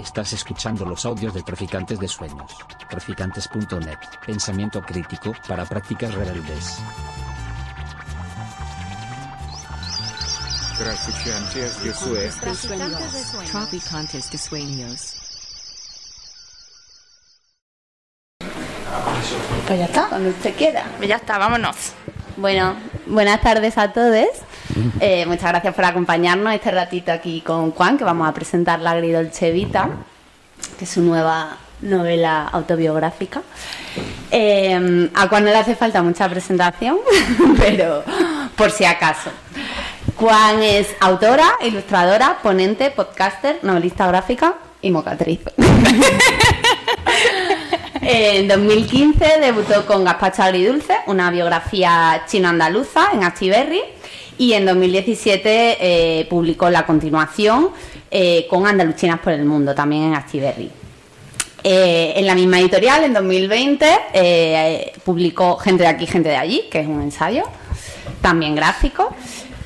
Estás escuchando los audios de Traficantes de Sueños. Traficantes.net. Pensamiento crítico para prácticas rebeldes. Traficantes de Sueños. Traficantes de sueños. Pues ya está, cuando usted quiera. Ya está, vámonos. Bueno, buenas tardes a todos. Eh, muchas gracias por acompañarnos este ratito aquí con Juan, que vamos a presentar La Agridolce Vita, que es su nueva novela autobiográfica. Eh, a Juan no le hace falta mucha presentación, pero por si acaso. Juan es autora, ilustradora, ponente, podcaster, novelista gráfica y mocatriz. En 2015 debutó con Gazpacho Agridulce, una biografía chino-andaluza en Astiberri. Y en 2017 eh, publicó la continuación eh, con Andaluchinas por el Mundo, también en Astiberri. Eh, en la misma editorial, en 2020, eh, publicó Gente de aquí, gente de allí, que es un ensayo, también gráfico.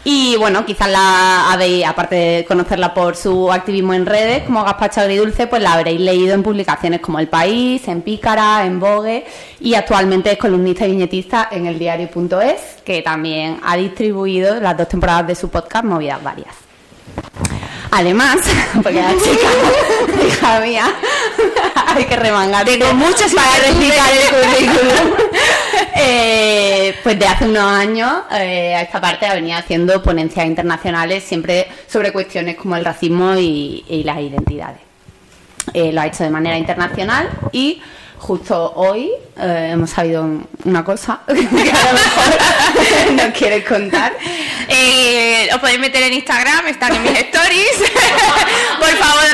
Y bueno, quizás la habéis, aparte de conocerla por su activismo en redes, como Gazpacho Agridulce, pues la habréis leído en publicaciones como El País, en Pícara, en Vogue y actualmente es columnista y viñetista en el diario.es, que también ha distribuido las dos temporadas de su podcast Movidas Varias. Además, porque la chica, hija mía, hay que remangar. Tengo muchas para recitar el currículum. Eh, pues de hace unos años eh, a esta parte ha venido haciendo ponencias internacionales siempre sobre cuestiones como el racismo y, y las identidades. Eh, lo ha hecho de manera internacional y justo hoy eh, hemos sabido un- una cosa que a lo mejor nos quieres contar. Eh, os podéis meter en Instagram, están en mis stories. Por favor,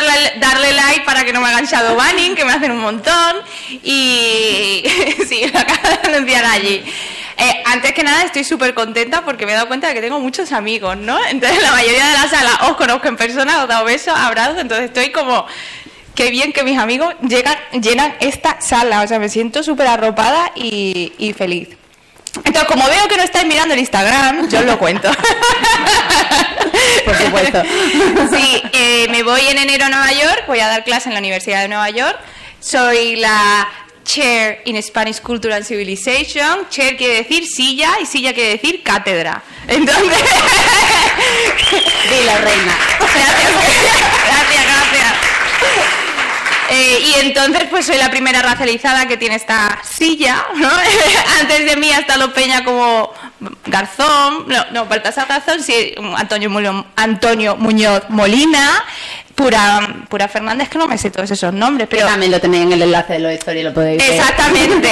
darle, like para que no me hagan shadow banning, que me hacen un montón. Y sí, lo acabo de anunciar allí. Eh, antes que nada, estoy súper contenta porque me he dado cuenta de que tengo muchos amigos, ¿no? Entonces, la mayoría de la sala os conozco en persona, os he dado besos, abrazos, entonces estoy como. Qué bien que mis amigos llegan, llenan esta sala, o sea, me siento súper arropada y, y feliz. Entonces, como veo que no estáis mirando el Instagram, yo os lo cuento. Por supuesto. Sí, eh, me voy en enero a Nueva York, voy a dar clase en la Universidad de Nueva York. Soy la Chair in Spanish Culture and Civilization. Chair quiere decir silla y silla quiere decir cátedra. Entonces, Dilo, reina. gracias, gracias, gracias. Eh, y entonces pues soy la primera racializada que tiene esta silla, ¿no? Antes de mí ha estado Peña como Garzón, no, no, Baltasar Garzón, sí, Antonio, Mulo- Antonio Muñoz Molina, Pura, Pura Fernández, que no me sé todos esos nombres, Que pero... también lo tenéis en el enlace de los stories, lo podéis ver. Exactamente.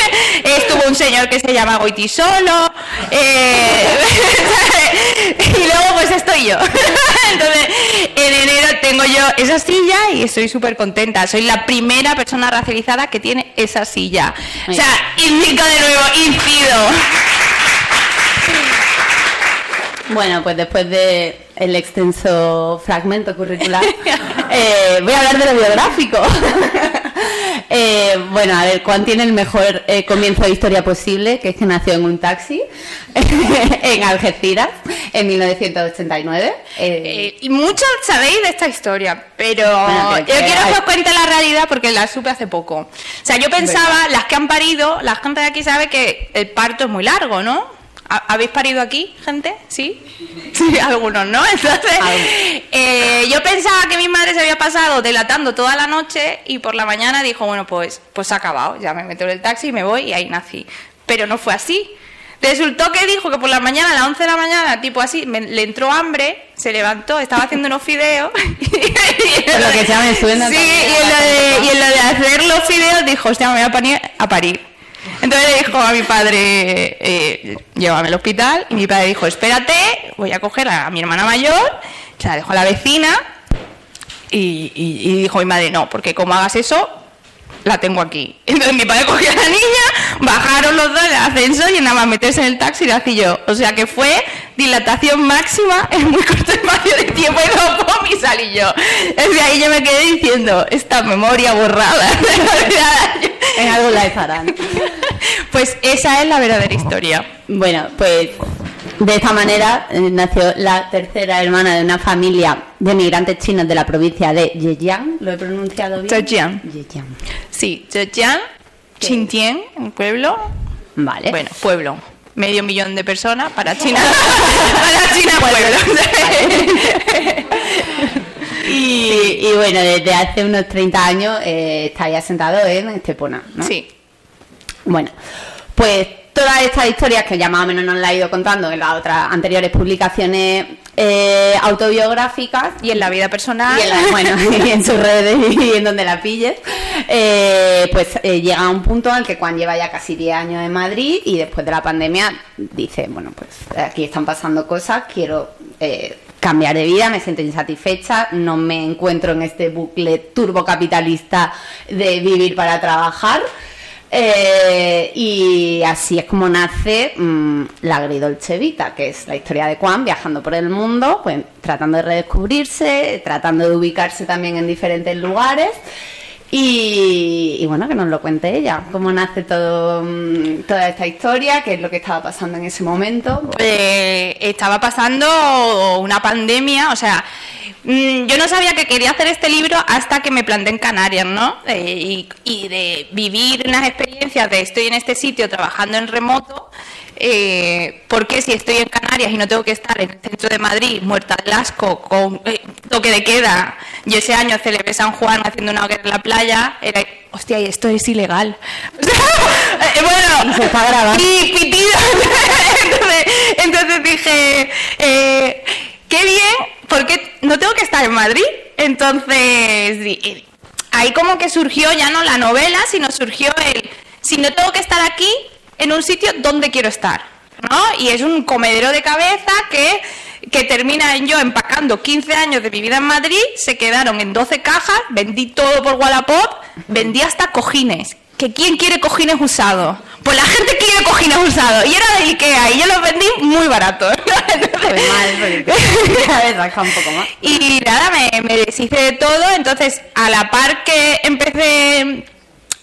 Estuvo un señor que se llama Goiti Solo. eh, y luego pues estoy yo. Entonces, en enero tengo yo esa silla y estoy súper contenta. Soy la primera persona racializada que tiene esa silla. O sea, indico de nuevo, incido. Bueno, pues después de el extenso fragmento curricular, eh, voy a hablar de lo biográfico. Eh, bueno, a ver, Juan tiene el mejor eh, comienzo de historia posible, que es que nació en un taxi en Algeciras en 1989. Eh, Eh, y muchos sabéis de esta historia, pero Bueno, pero yo que- quiero que os cuente la realidad porque la supe hace poco. O sea, yo pensaba, las que han parido, la gente de aquí sabe que el parto es muy largo, ¿no? ¿Ha- ¿Habéis parido aquí, gente? ¿Sí? Sí, algunos, ¿no? Entonces, eh, yo pensaba que mi madre se había pasado delatando toda la noche y por la mañana dijo, bueno, pues, pues se ha acabado, ya me meto en el taxi y me voy y ahí nací. Pero no fue así. Resultó que dijo que por la mañana, a las 11 de la mañana, tipo así, me- le entró hambre, se levantó, estaba haciendo unos fideos. Por lo que ya me suena Sí, y en, lo de, y en lo de hacer los fideos dijo, hostia, me voy a poner a parir. Entonces le dijo a mi padre, eh, llévame al hospital, y mi padre dijo, espérate, voy a coger a mi hermana mayor, se la dejo a la vecina, y- y dijo mi madre, no, porque como hagas eso, la tengo aquí. Entonces mi padre cogió a la niña, bajaron los dos en el ascensor y nada más meterse en el taxi la nací yo. O sea que fue dilatación máxima en muy corto espacio de tiempo y luego pum, y salí yo. Desde ahí yo me quedé diciendo, esta memoria borrada. en algo la estarán. pues esa es la verdadera historia. Bueno, pues De esta manera eh, nació la tercera hermana de una familia de migrantes chinos de la provincia de Zhejiang. ¿Lo he pronunciado bien? Zhejiang. Zhejiang. Sí, Zhejiang, Xinjiang, un pueblo. Vale. Bueno, pueblo. Medio millón de personas para China. para China, pueblo. y, y bueno, desde hace unos 30 años eh, está ahí asentado en Estepona, ¿no? Sí. Bueno, pues todas estas historias que ya más o menos nos las he ido contando en las otras anteriores publicaciones eh, autobiográficas Y en la vida personal. y en, la- bueno, y en sus redes y en donde la pilles, eh, pues eh, llega a un punto en el que Juan lleva ya casi 10 años en Madrid y después de la pandemia dice, bueno, pues aquí están pasando cosas, quiero cambiar de vida, me siento insatisfecha, no me encuentro en este bucle turbocapitalista de vivir para trabajar. Eh, y así es como nace mm, la Agridolce Vita, que es la historia de Juan viajando por el mundo, pues tratando de redescubrirse, tratando de ubicarse también en diferentes lugares. Y, y bueno, que nos lo cuente ella, cómo nace todo, mm, toda esta historia, qué es lo que estaba pasando en ese momento. Eh, estaba pasando una pandemia, o sea, mm, yo no sabía que quería hacer este libro hasta que me planté en Canarias, ¿no? Eh, y, y de vivir unas experiencias de estoy en este sitio trabajando en remoto, eh, porque si estoy en Canarias y no tengo que estar en el centro de Madrid, muerta del asco, con eh, toque de queda, yo ese año celebré San Juan haciendo una hoguera en la playa, era, hostia, y esto es ilegal. O sea, eh, bueno, se está grabando. y pitido. entonces, entonces dije, eh, qué bien, porque no tengo que estar en Madrid. Entonces, y ahí como que surgió ya no la novela, sino surgió el, si no tengo que estar aquí, en un sitio donde quiero estar. ¿no? Y es un comedero de cabeza que, que termina en yo empacando 15 años de mi vida en Madrid, se quedaron en 12 cajas, vendí todo por Wallapop, vendí hasta cojines. ¿Que quién quiere cojines usados? Pues la gente quiere cojines usados. Y era de Ikea y yo los vendí muy baratos. Mal, un poco más. Y nada, me, me deshice de todo. Entonces, a la par que empecé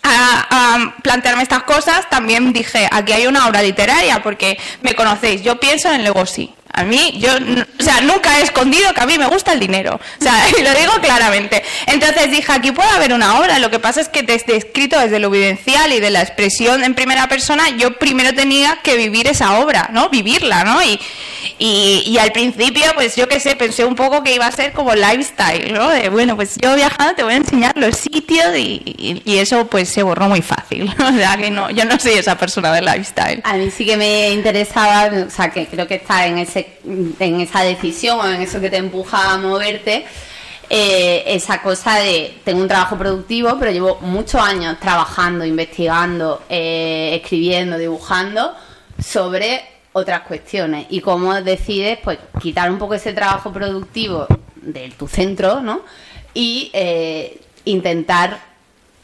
a, plantearme estas cosas, también dije, aquí hay una obra literaria, porque me conocéis, yo pienso en el negocio. A mí, yo, o sea, nunca he escondido que a mí me gusta el dinero. O sea, y lo digo claramente. Entonces dije, aquí puede haber una obra. Lo que pasa es que desde escrito, desde lo vivencial y de la expresión en primera persona, yo primero tenía que vivir esa obra, ¿no? Vivirla, ¿no? Y, y, y al principio, pues yo qué sé, pensé un poco que iba a ser como lifestyle, ¿no? De, bueno, pues yo viajando te voy a enseñar los sitios y, y- y eso pues se borró muy fácil. O sea, que no, yo no soy esa persona de lifestyle. A mí sí que me interesaba, o sea, que creo que está en ese en esa decisión o en eso que te empuja a moverte, eh, esa cosa de tengo un trabajo productivo, pero llevo muchos años trabajando, investigando, eh, escribiendo, dibujando sobre otras cuestiones y cómo decides pues quitar un poco ese trabajo productivo de tu centro, ¿no? Y eh, intentar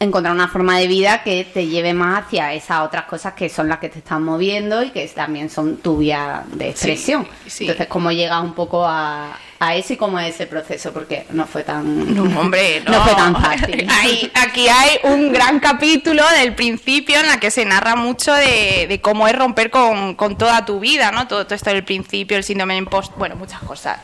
encontrar una forma de vida que te lleve más hacia esas otras cosas que son las que te están moviendo y que también son tu vía de expresión. sí. Entonces, ¿cómo llegas un poco a, a eso y cómo es ese proceso? Porque no fue tan... No, hombre, no. No fue tan fácil. Hay- aquí hay un gran capítulo del principio en la que se narra mucho de, de cómo es romper con, con toda tu vida, ¿no? Todo, todo esto del principio, el síndrome de impost, bueno, muchas cosas.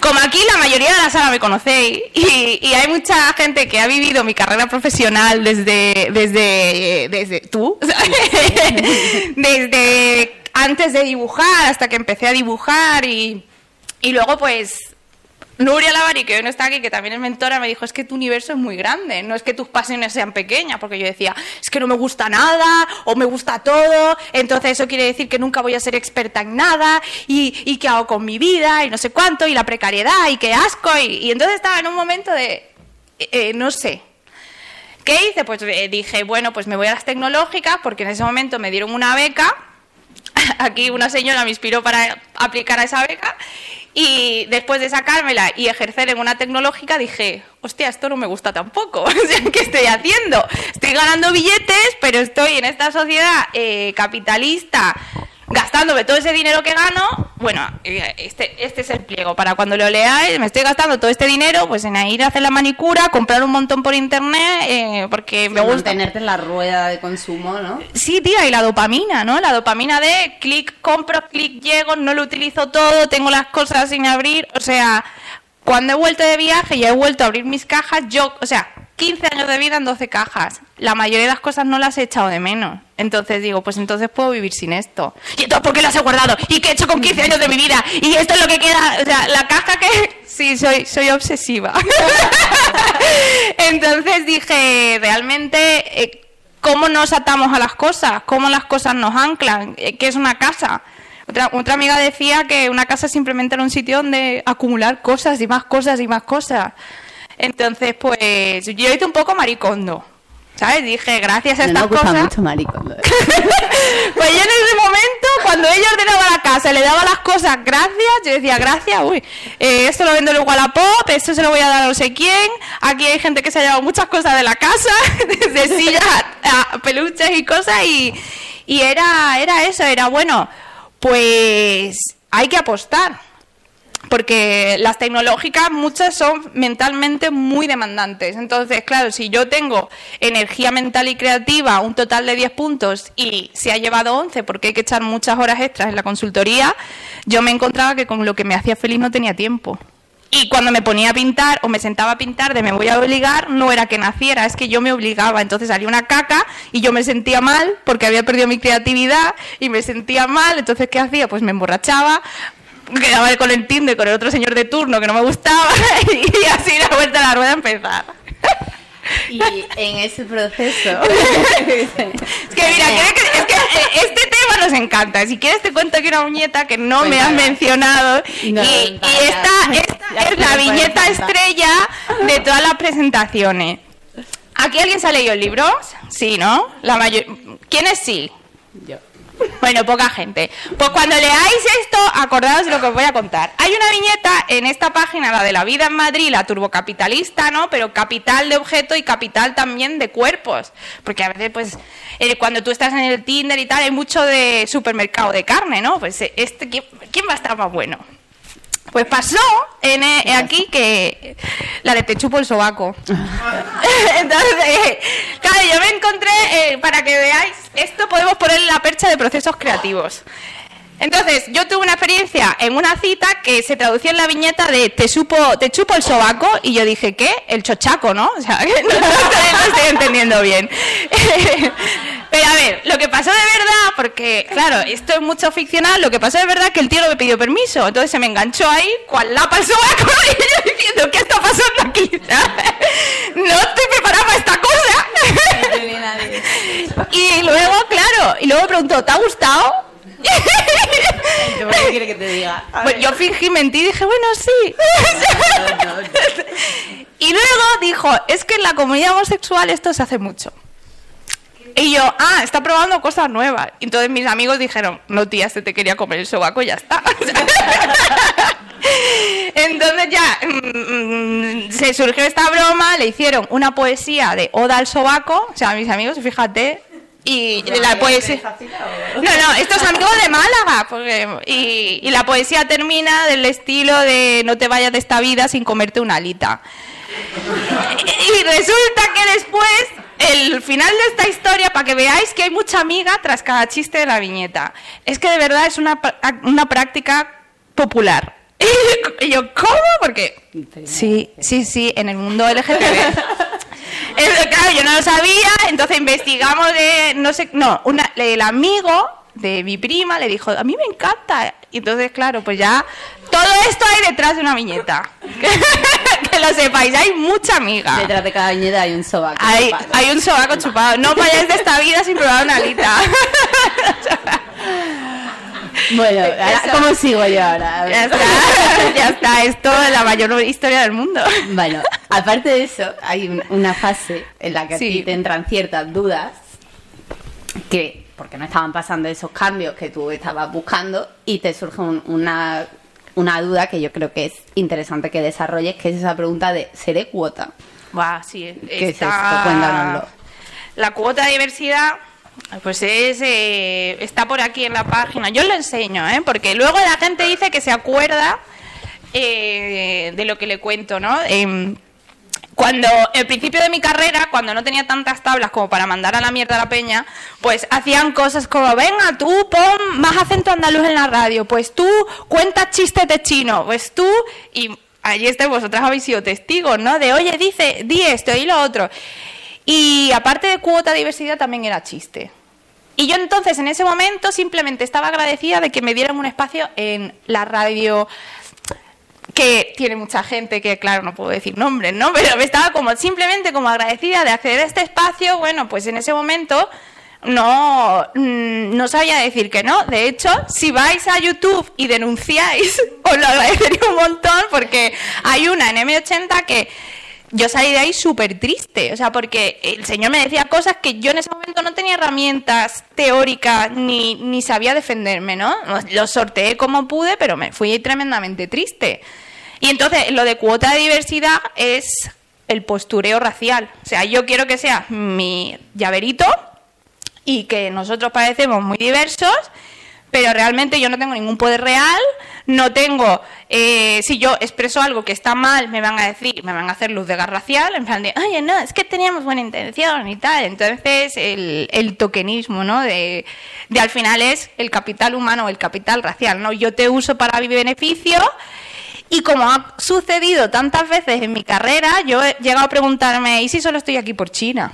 Como aquí la mayoría de la sala me conocéis y, y hay mucha gente que ha vivido mi carrera profesional desde, desde, desde tú, desde antes de dibujar hasta que empecé a dibujar y, y luego pues Nuria Lavari, que hoy no está aquí, que también es mentora, me dijo, es que tu universo es muy grande, no es que tus pasiones sean pequeñas, porque yo decía, es que no me gusta nada, o me gusta todo, entonces eso quiere decir que nunca voy a ser experta en nada, y, y qué hago con mi vida, y no sé cuánto, y la precariedad, y qué asco, y, y entonces estaba en un momento de, eh, no sé. ¿Qué hice? Pues eh, dije, bueno, pues me voy a las tecnológicas, porque en ese momento me dieron una beca, aquí una señora me inspiró para aplicar a esa beca y después de sacármela y ejercer en una tecnológica dije, hostia, esto no me gusta tampoco. O sea, ¿qué estoy haciendo? Estoy ganando billetes, pero estoy en esta sociedad eh, capitalista gastándome todo ese dinero que gano, bueno, este, este es el pliego. Para cuando lo leáis, me estoy gastando todo este dinero pues en ir a hacer la manicura, comprar un montón por internet, eh, porque me gusta. Mantenerte en la rueda de consumo, ¿no? Sí, tía, y la dopamina, ¿no? La dopamina de clic, compro, clic, llego, no lo utilizo todo, tengo las cosas sin abrir. O sea, cuando he vuelto de viaje y he vuelto a abrir mis cajas, yo, o sea, 15 años de vida en 12 cajas. La mayoría de las cosas no las he echado de menos. Entonces digo, pues entonces puedo vivir sin esto. ¿Y entonces por qué las he guardado? ¿Y qué he hecho con 15 años de mi vida? Y esto es lo que queda. O sea, la caja que. Sí, soy, soy obsesiva. entonces dije, realmente, eh, ¿cómo nos atamos a las cosas? ¿Cómo las cosas nos anclan? Eh, ¿Qué es una casa? Otra, otra amiga decía que una casa simplemente era un sitio donde acumular cosas y más cosas y más cosas. Entonces, pues yo hice un poco maricondo. ¿Sabes? Dije, gracias a No estas nos gusta cosas. mucho maricondo. Pues yo en ese momento, cuando ella ordenaba la casa, le daba las cosas gracias, yo decía, gracias, uy, eh, esto lo vendo luego a la pop, esto se lo voy a dar a no sé quién, aquí hay gente que se ha llevado muchas cosas de la casa, desde sillas a, a peluches y cosas, y, y era, era eso, era bueno, pues hay que apostar. Porque las tecnológicas muchas son mentalmente muy demandantes. Entonces, claro, si yo tengo energía mental y creativa, un total de 10 puntos y se ha llevado 11 porque hay que echar muchas horas extras en la consultoría, yo me encontraba que con lo que me hacía feliz no tenía tiempo. Y cuando me ponía a pintar o me sentaba a pintar de me voy a obligar, no era que naciera, es que yo me obligaba. Entonces salía una caca y yo me sentía mal porque había perdido mi creatividad y me sentía mal. Entonces, ¿qué hacía? Pues me emborrachaba, quedaba con el Tinder con el otro señor de turno que no me gustaba y así la vuelta a la rueda a empezar. Y en ese proceso. Es que mira, ¿quieres que- es que eh, este tema nos encanta. Si quieres te cuento aquí una viñeta que no me has mencionado. Y esta, esta es la viñeta estrella de todas las presentaciones. ¿Aquí alguien se ha leído el libro? Sí, ¿no? La mayor... ¿Quiénes sí? Yo. Bueno, poca gente. Pues cuando leáis esto, acordaos de lo que os voy a contar. Hay una viñeta en esta página, la de la vida en Madrid, la turbocapitalista, ¿no? Pero capital de objeto y capital también de cuerpos. Porque a veces, pues, eh, cuando tú estás en el Tinder y tal, hay mucho de supermercado de carne, ¿no? Pues eh, este, ¿quién, quién va a estar más bueno? Pues pasó en, eh, aquí que la de te chupo el sobaco. Entonces, claro, yo me encontré, eh, para que veáis, esto podemos poner en la percha de procesos creativos. Entonces, yo tuve una experiencia en una cita que se traducía en la viñeta de te, supo, te chupo el sobaco y yo dije, ¿qué? El chochaco, ¿no? O sea, no, estoy, no estoy entendiendo bien. Pero a ver, lo que pasó de verdad, porque claro, esto es mucho ficcional, lo que pasó de verdad es que el tío no me pidió permiso, entonces se me enganchó ahí, cual lapa el sobaco, y yo diciendo, ¿qué está pasando aquí? No estoy preparada para esta cosa. Y luego, claro, y luego me preguntó, ¿te ha gustado? ¿Qué quiere que te diga? Pues yo fingí mentir y dije, bueno, sí. Y luego dijo, es que en la comunidad homosexual esto se hace mucho. Y yo, ah, está probando cosas nuevas. Y entonces mis amigos dijeron, no tía, este te quería comer el sobaco y ya está. Entonces ya mm, mm, se surgió esta broma, le hicieron una poesía de Oda al sobaco, o sea, mis amigos, fíjate, y la poesía... No, no, estos amigos de Málaga, porque, y, y la poesía termina del estilo de no te vayas de esta vida sin comerte una alita. Y resulta que después, el final de esta historia, para que veáis que hay mucha amiga tras cada chiste de la viñeta, es que de verdad es una, una práctica popular. Y yo, ¿cómo? Porque sí, sí, sí, en el mundo LGTB. Es- claro, yo no lo sabía, entonces investigamos de, no sé, no, una, el amigo de mi prima le dijo, a mí me encanta. Y entonces, claro, pues ya, todo esto hay detrás de una viñeta. que lo sepáis, hay mucha amiga. Detrás de cada viñeta hay un sobaco. Hay, hay un sobaco chupado. No vayáis de esta vida sin probar una alita. Bueno, ahora. ¿cómo sigo yo ahora? ya está, ya está. Es la mayor historia del mundo. Bueno, aparte de eso, hay un- una fase en la que a Sí. ti te entran ciertas dudas que porque no estaban pasando esos cambios que tú estabas buscando y te surge un- una, una duda que yo creo que es interesante que desarrolles, que es esa pregunta de ¿seré cuota? Buah, sí. ¿Qué es está- esto? Cuéntanoslo. La cuota de diversidad, Pues es, eh, está por aquí en la página. Yo lo enseño, ¿eh? porque luego la gente dice que se acuerda eh, de lo que le cuento, ¿no? Em, cuando, el principio de mi carrera, cuando no tenía tantas tablas como para mandar a la mierda a la peña, pues hacían cosas como, venga, tú pon más acento andaluz en la radio, pues tú cuentas chistes de chino, pues tú, y allí estáis vosotras habéis sido testigos, ¿no? De, oye, dice, di esto y lo otro. Y aparte de cuota diversidad, también era chiste. Y yo entonces, en ese momento, simplemente estaba agradecida de que me dieran un espacio en la radio que tiene mucha gente que, claro, no puedo decir nombres, ¿no? Pero me estaba como simplemente como agradecida de acceder a este espacio. Bueno, pues en ese momento no, mm, no sabía decir que no. De hecho, si vais a YouTube y denunciáis, os lo agradecería un montón porque hay una en M80 que yo salí de ahí súper triste, o sea, porque el señor me decía cosas que yo en ese momento no tenía herramientas teóricas ni, ni sabía defenderme, ¿no? Lo sorteé como pude, pero me fui tremendamente triste. Y entonces, lo de cuota de diversidad es el postureo racial. O sea, yo quiero que sea mi llaverito y que nosotros parecemos muy diversos pero realmente yo no tengo ningún poder real, no tengo, eh, si yo expreso algo que está mal, me van a decir, me van a hacer luz de gas racial, en plan de, oye, no, es que teníamos buena intención y tal. Entonces, el, el tokenismo, ¿no? De, de al final es el capital humano el capital racial, ¿no? Yo te uso para mi beneficio. Y como ha sucedido tantas veces en mi carrera, yo he llegado a preguntarme, ¿y si solo estoy aquí por China?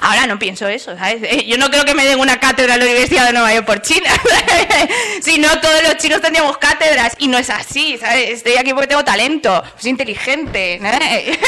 Ahora no pienso eso, ¿sabes? Yo no creo que me den una cátedra en la Universidad de Nueva York por China. si no, todos los chinos tendríamos cátedras y no es así, ¿sabes? Estoy aquí porque tengo talento, soy inteligente. ¿eh? Gracias.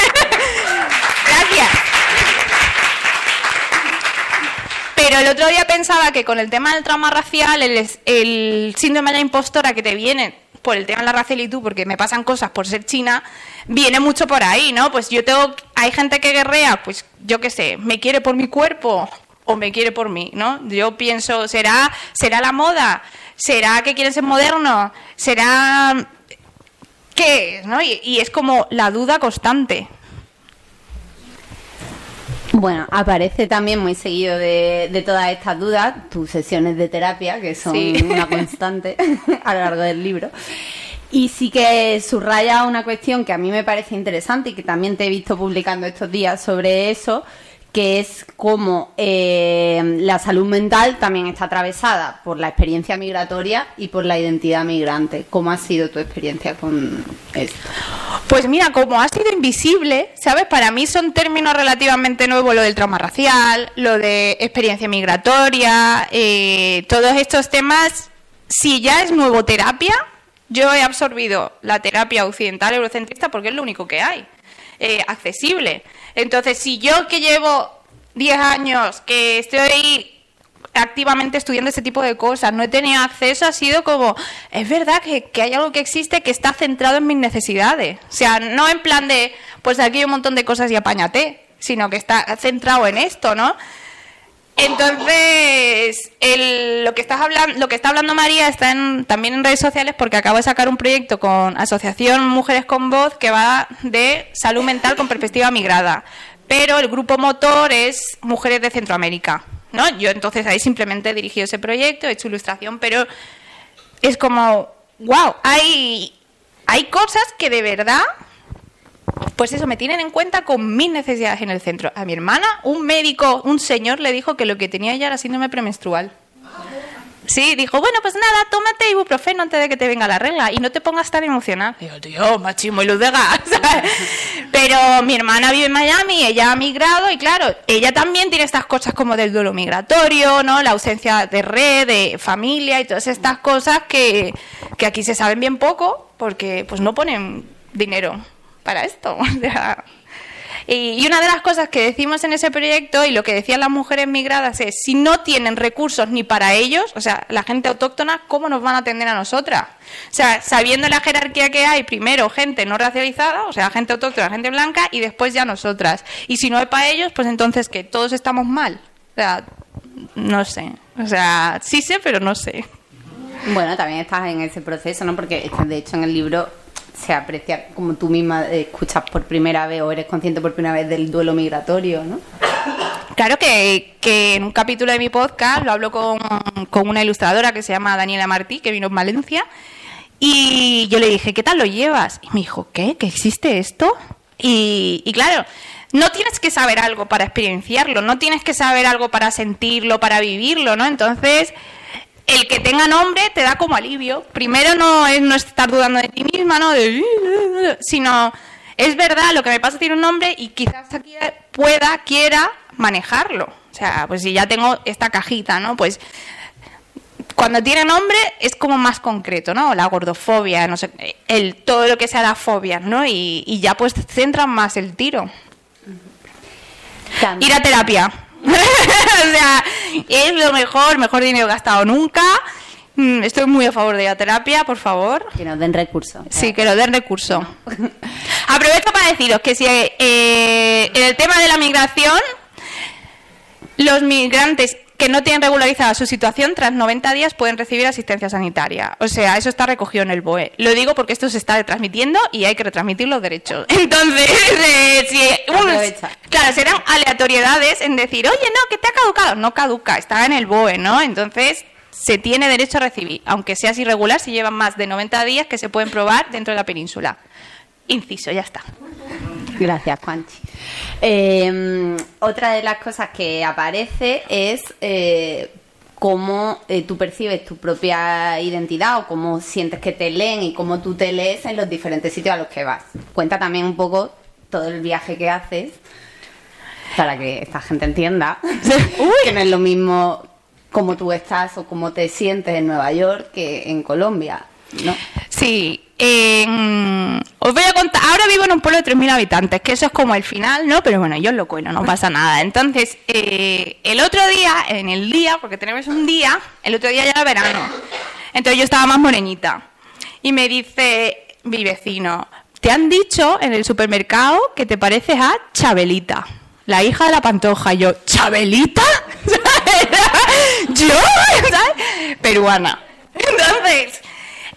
Pero el otro día pensaba que con el tema del trauma racial, el síndrome de la impostora que te viene por el tema de la racialitud, porque me pasan cosas por ser china, viene mucho por ahí, ¿no? Pues yo tengo, hay gente que guerrea, pues yo qué sé, me quiere por mi cuerpo o me quiere por mí, ¿no? Yo pienso, ¿será, será la moda? ¿Será que quieren ser modernos? ¿Será qué? ¿no? y es como la duda constante. Bueno, aparece también muy seguido de, todas estas dudas tus sesiones de terapia, que son una constante a lo largo del libro. Y sí que subraya una cuestión que a mí me parece interesante y que también te he visto publicando estos días sobre eso, que es cómo eh, la salud mental también está atravesada por la experiencia migratoria y por la identidad migrante. ¿Cómo ha sido tu experiencia con esto? Pues mira, como ha sido invisible, ¿sabes? Para mí son términos relativamente nuevos lo del trauma racial, lo de experiencia migratoria, eh, todos estos temas. Si ya es nuevo terapia, yo he absorbido la terapia occidental eurocentrista porque es lo único que hay, eh, accesible. Entonces, si yo que llevo 10 años, que estoy activamente estudiando ese tipo de cosas, no he tenido acceso, ha sido como, es verdad que, hay algo que existe que está centrado en mis necesidades. O sea, no en plan de, pues aquí hay un montón de cosas y apáñate, sino que está centrado en esto, ¿no? Entonces, lo que estás hablando, lo que está hablando María está también en redes sociales porque acabo de sacar un proyecto con Asociación Mujeres con Voz que va de salud mental con perspectiva migrada. Pero el grupo motor es Mujeres de Centroamérica. ¿no? Yo entonces ahí simplemente he dirigido ese proyecto, he hecho ilustración, pero es como, wow, hay, hay cosas que de verdad pues eso, me tienen en cuenta con mis necesidades en el centro. A mi hermana, un médico, un señor le dijo que lo que tenía ella era síndrome premenstrual. Sí, dijo, bueno, pues nada, tómate ibuprofeno antes de que te venga la regla y no te pongas tan emocionada. Digo, tío, machismo y luz de gas. Pero mi hermana vive en Miami, ella ha migrado y claro, ella también tiene estas cosas como del duelo migratorio, ¿no? La ausencia de red, de familia y todas estas cosas que, que aquí se saben bien poco porque pues no ponen dinero para esto. y una de las cosas que decimos en ese proyecto y lo que decían las mujeres migradas es, si no tienen recursos ni para ellos, o sea, la gente autóctona, ¿cómo nos van a atender a nosotras? O sea, sabiendo la jerarquía que hay, primero gente no racializada, o sea, gente autóctona, gente blanca, y después ya nosotras. Y si no es para ellos, pues entonces que todos estamos mal. O sea, no sé. O sea, sí sé, pero no sé. Bueno, también estás en ese proceso, ¿no? Porque de hecho en el libro se aprecia como tú misma escuchas por primera vez o eres consciente por primera vez del duelo migratorio, ¿no? Claro que, que en un capítulo de mi podcast lo hablo con, con una ilustradora que se llama Daniela Martí, que vino en Valencia, y yo le dije, ¿qué tal lo llevas? Y me dijo, ¿qué? ¿Que existe esto? Y, y claro, no tienes que saber algo para experienciarlo, no tienes que saber algo para sentirlo, para vivirlo, ¿no? Entonces, el que tenga nombre te da como alivio. Primero no es no estar dudando de ti misma, ¿no? De, sino es verdad, lo que me pasa tiene un nombre y quizás aquí pueda, quiera manejarlo. O sea, pues si ya tengo esta cajita, ¿no? Pues cuando tiene nombre es como más concreto, ¿no? La gordofobia, no sé, el, todo lo que sea la fobia, ¿no? Y, y ya pues centran más el tiro. También- Ir a terapia. o sea, es lo mejor, mejor dinero gastado nunca. Mm, Estoy muy a favor de ir a terapia, por favor. Que nos den recursos. Sí, que lo den recurso. Aprovecho para deciros que si eh, en el tema de la migración, los migrantes que no tienen regularizada su situación tras 90 días pueden recibir asistencia sanitaria. O sea, eso está recogido en el BOE. Lo digo porque esto se está retransmitiendo y hay que retransmitir los derechos. Entonces, eh, si unos- claro, serán aleatoriedades en decir, oye, no, que te ha caducado. No caduca, está en el BOE, ¿no? Entonces, se tiene derecho a recibir, aunque seas irregular, si llevan más de 90 días que se pueden probar dentro de la península. Inciso, ya está. Gracias, Juanchi. Eh, otra de las cosas que aparece es eh, cómo eh, tú percibes tu propia identidad o cómo sientes que te leen y cómo tú te lees en los diferentes sitios a los que vas. Cuenta también un poco todo el viaje que haces para que esta gente entienda que no es lo mismo cómo tú estás o cómo te sientes en Nueva York que en Colombia, ¿no? Sí, os voy a contar. Ahora vivo en un pueblo de 3.000 habitantes, que eso es como el final, ¿no? Pero bueno, yo lo cuento, no pasa nada. Entonces, eh, el otro día, en el día, porque tenemos un día, el otro día ya era verano. Entonces yo estaba más moreñita. Y me dice mi vecino, te han dicho en el supermercado que te pareces a Chabelita, la hija de la pantoja. Y yo, ¿Chabelita? ¿Yo? ¿Sabes? Peruana. Entonces,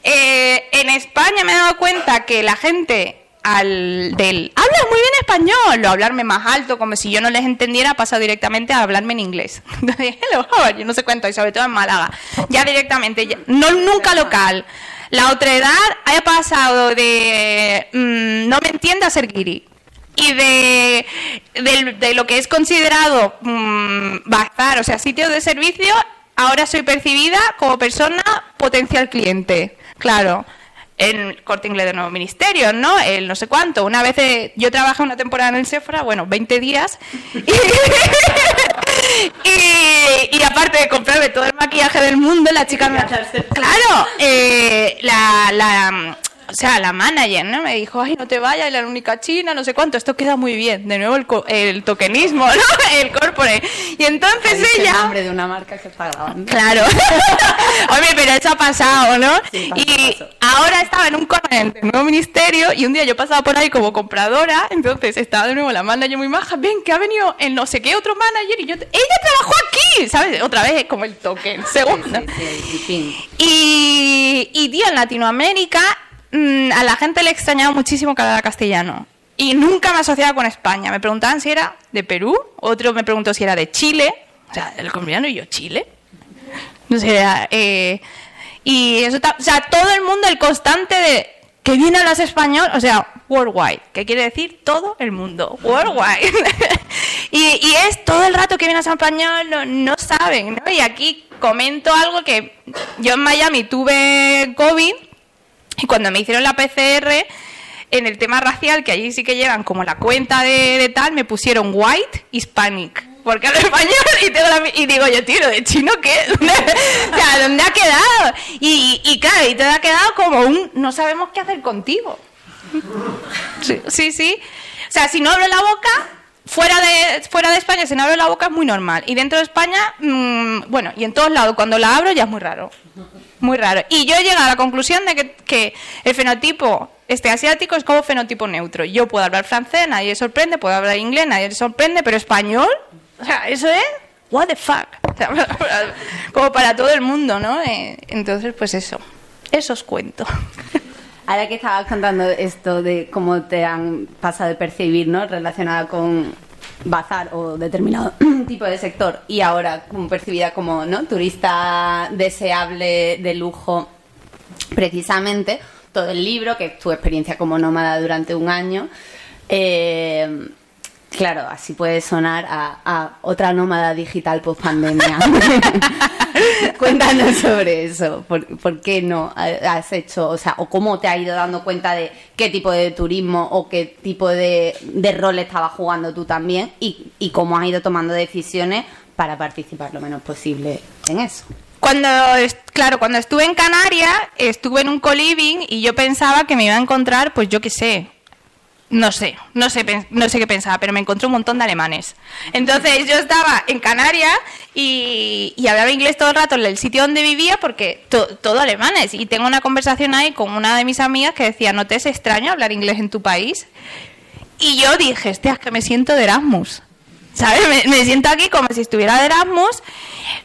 eh, en España me he dado cuenta que la gente al del hablas muy bien español o hablarme más alto como si yo no les entendiera ha pasado directamente a hablarme en inglés you? no sé cuánto y sobre todo en Málaga ya directamente no nunca local la otra edad haya pasado de mm, no me entiende a ser guiri y de, del- de lo que es considerado mm, bazar, o sea, sitio de servicio, ahora soy percibida como persona potencial cliente. Claro, en el corte inglés de nuevo ministerio, ¿no? El no sé cuánto. Una vez eh, yo trabajé una temporada en el Sephora, bueno, 20 días. Y, y aparte de comprarme todo el maquillaje del mundo, la chica me... Claro, eh, la, la, o sea, la manager, ¿no? Me dijo, ay, no te vayas, la única china, no sé cuánto, esto queda muy bien. De nuevo el, co- el tokenismo, ¿no? El corporate. Y entonces Dice el ella... nombre de una marca que está grabando. Claro. Hombre, pero eso ha pasado, ¿no? Sí, y ahora estaba en un corner del nuevo ministerio y un día yo pasaba por ahí como compradora, entonces estaba de nuevo la manager muy maja, ven que ha venido el no sé qué otro manager y yo, ella trabajó aquí, ¿sabes? Otra vez como el token, segundo. Sí, el. Y, y tío, en Latinoamérica a la gente le extrañaba muchísimo que hablara castellano. Y nunca me asociaba con España. Me preguntaban si era de Perú, otro me preguntó si era de Chile. O sea, el colombiano y yo, ¿Chile? No sé, eh, y eso, o sea, todo el mundo, el constante de que viene hablas español, o sea, worldwide, que quiere decir todo el mundo, worldwide. y, es todo el rato que viene a español, no, no saben, ¿no? Y aquí comento algo que yo en Miami tuve COVID y cuando me hicieron la PCR, en el tema racial, que allí sí que llevan como la cuenta de, de tal, me pusieron white hispanic. Porque hablo español y, tengo la y digo yo, tío, ¿de chino qué? o sea, ¿dónde ha quedado? Y, y claro, y te ha quedado como un no sabemos qué hacer contigo. Sí, sí, sí. O sea, si no abro la boca, fuera de, fuera de España, si no abro la boca es muy normal. Y dentro de España, mm, bueno, y en todos lados, cuando la abro ya es muy raro. Muy raro. Y yo he llegado a la conclusión de que, que el fenotipo este asiático es como fenotipo neutro. Yo puedo hablar francés, nadie sorprende, puedo hablar inglés, nadie le sorprende, pero español, o sea, eso es what the fuck. Como para todo el mundo, ¿no? Eh, entonces, pues eso. Eso os cuento. Ahora que estabas contando esto de cómo te han pasado de percibir, ¿no? Relacionada con bazar o determinado tipo de sector y ahora como percibida como no turista deseable de lujo precisamente todo el libro que es tu experiencia como nómada durante un año eh, Claro, así puede sonar a, a otra nómada digital post pandemia. Cuéntanos sobre eso. ¿Por, por qué no has hecho, o sea, o cómo te has ido dando cuenta de qué tipo de turismo o qué tipo de, de rol estabas jugando tú también y, y cómo has ido tomando decisiones para participar lo menos posible en eso? Cuando, claro, cuando estuve en Canarias, estuve en un co-living y yo pensaba que me iba a encontrar, pues yo qué sé, no sé, no sé, no sé qué pensaba, pero me encontré un montón de alemanes. Entonces yo estaba en Canarias y, hablaba inglés todo el rato en el sitio donde vivía porque to- todo alemanes. Y tengo una conversación ahí con una de mis amigas que decía, ¿no te es extraño hablar inglés en tu país? Y yo dije, hostia, es que me siento de Erasmus. ¿Sabes? Me siento aquí como si estuviera de Erasmus.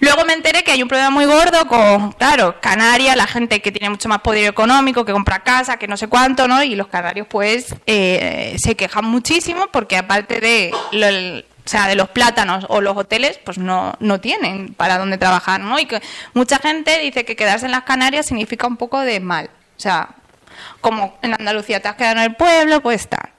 Luego me enteré que hay un problema muy gordo con, claro, Canarias, la gente que tiene mucho más poder económico, que compra casa, que no sé cuánto, ¿no? Y los canarios, pues, eh, se quejan muchísimo porque aparte de, lo- el- o sea, de los plátanos o los hoteles, pues no, no tienen para dónde trabajar, ¿no? Y que mucha gente dice que quedarse en las Canarias significa un poco de mal. O sea, como en Andalucía te has quedado en el pueblo, pues está.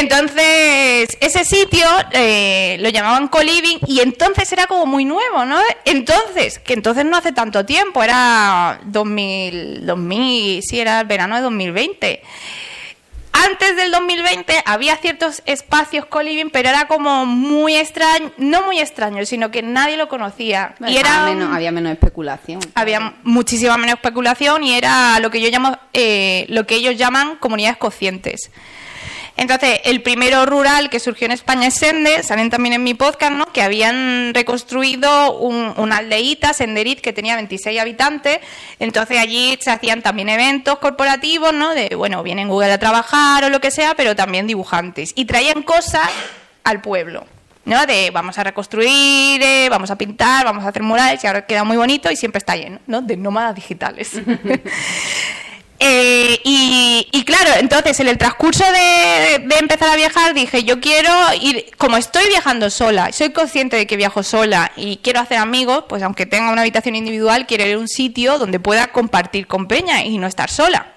Entonces, ese sitio eh, lo llamaban co-living y entonces era como muy nuevo, ¿no? Entonces, que entonces no hace tanto tiempo, era 2000, 2000 sí, era el verano de 2020. Antes del 2020 había ciertos espacios co-living, pero era como muy extraño, no muy extraño, sino que nadie lo conocía. y era menos, había menos especulación. había muchísima menos especulación y era lo que yo llamo eh, lo que ellos llaman comunidades conscientes. Entonces, el primero rural que surgió en España es Sende, salen también en mi podcast, ¿no? Que habían reconstruido un- una aldeíta, Senderiz, que tenía 26 habitantes. Entonces, allí se hacían también eventos corporativos, ¿no? De, bueno, vienen Google a trabajar o lo que sea, pero también dibujantes. Y traían cosas al pueblo. ¿no? De vamos a reconstruir, eh, vamos a pintar, vamos a hacer murales y ahora queda muy bonito y siempre está lleno, ¿no? De nómadas digitales. Eh, y, y claro, entonces en el transcurso de, de empezar a viajar dije, yo quiero ir, como estoy viajando sola, soy consciente de que viajo sola y quiero hacer amigos, pues aunque tenga una habitación individual, quiero ir a un sitio donde pueda compartir con Peña y no estar sola